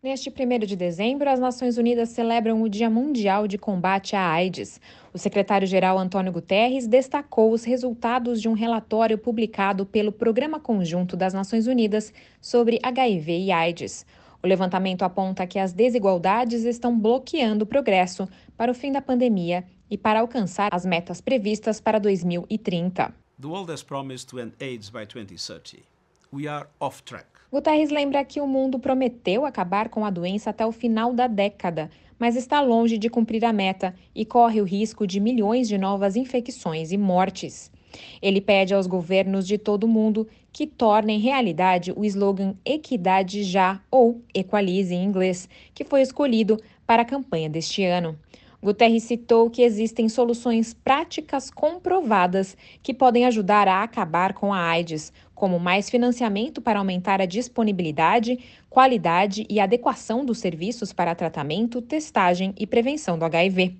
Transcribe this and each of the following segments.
Neste 1 de dezembro, as Nações Unidas celebram o Dia Mundial de Combate à AIDS. O secretário-geral Antônio Guterres destacou os resultados de um relatório publicado pelo Programa Conjunto das Nações Unidas sobre HIV e AIDS. O levantamento aponta que as desigualdades estão bloqueando o progresso para o fim da pandemia e para alcançar as metas previstas para 2030. The world has promised to end AIDS by 2030. We are off track. Guterres lembra que o mundo prometeu acabar com a doença até o final da década, mas está longe de cumprir a meta e corre o risco de milhões de novas infecções e mortes. Ele pede aos governos de todo o mundo que tornem realidade o slogan Equidade Já ou Equalize em inglês, que foi escolhido para a campanha deste ano. Guterres citou que existem soluções práticas comprovadas que podem ajudar a acabar com a AIDS, como mais financiamento para aumentar a disponibilidade, qualidade e adequação dos serviços para tratamento, testagem e prevenção do HIV.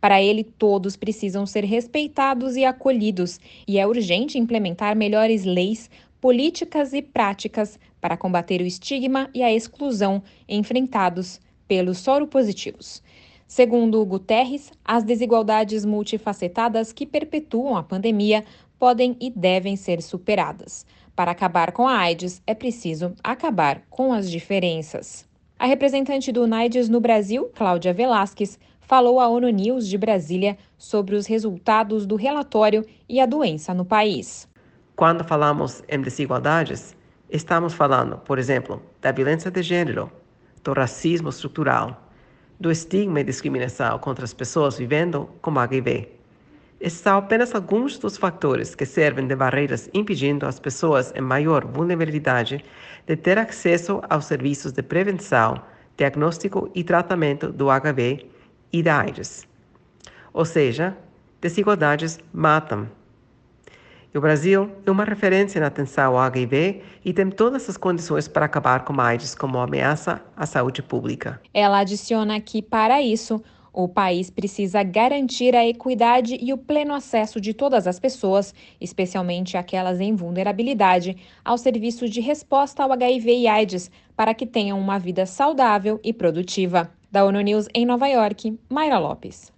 Para ele, todos precisam ser respeitados e acolhidos, e é urgente implementar melhores leis, políticas e práticas para combater o estigma e a exclusão enfrentados pelos soropositivos. Segundo Guterres, as desigualdades multifacetadas que perpetuam a pandemia podem e devem ser superadas. Para acabar com a AIDS, é preciso acabar com as diferenças. A representante do UNAIDS no Brasil, Cláudia Velasquez, falou à ONU News de Brasília sobre os resultados do relatório e a doença no país. Quando falamos em desigualdades, estamos falando, por exemplo, da violência de gênero, do racismo estrutural, do estigma e discriminação contra as pessoas vivendo com HIV. Esses são apenas alguns dos fatores que servem de barreiras impedindo as pessoas em maior vulnerabilidade de ter acesso aos serviços de prevenção, diagnóstico e tratamento do HIV e da AIDS. Ou seja, desigualdades matam. O Brasil é uma referência na atenção ao HIV e tem todas as condições para acabar com a AIDS como ameaça à saúde pública. Ela adiciona que, para isso, o país precisa garantir a equidade e o pleno acesso de todas as pessoas, especialmente aquelas em vulnerabilidade, ao serviço de resposta ao HIV e AIDS, para que tenham uma vida saudável e produtiva. Da ONU News em Nova York, Mayra Lopes.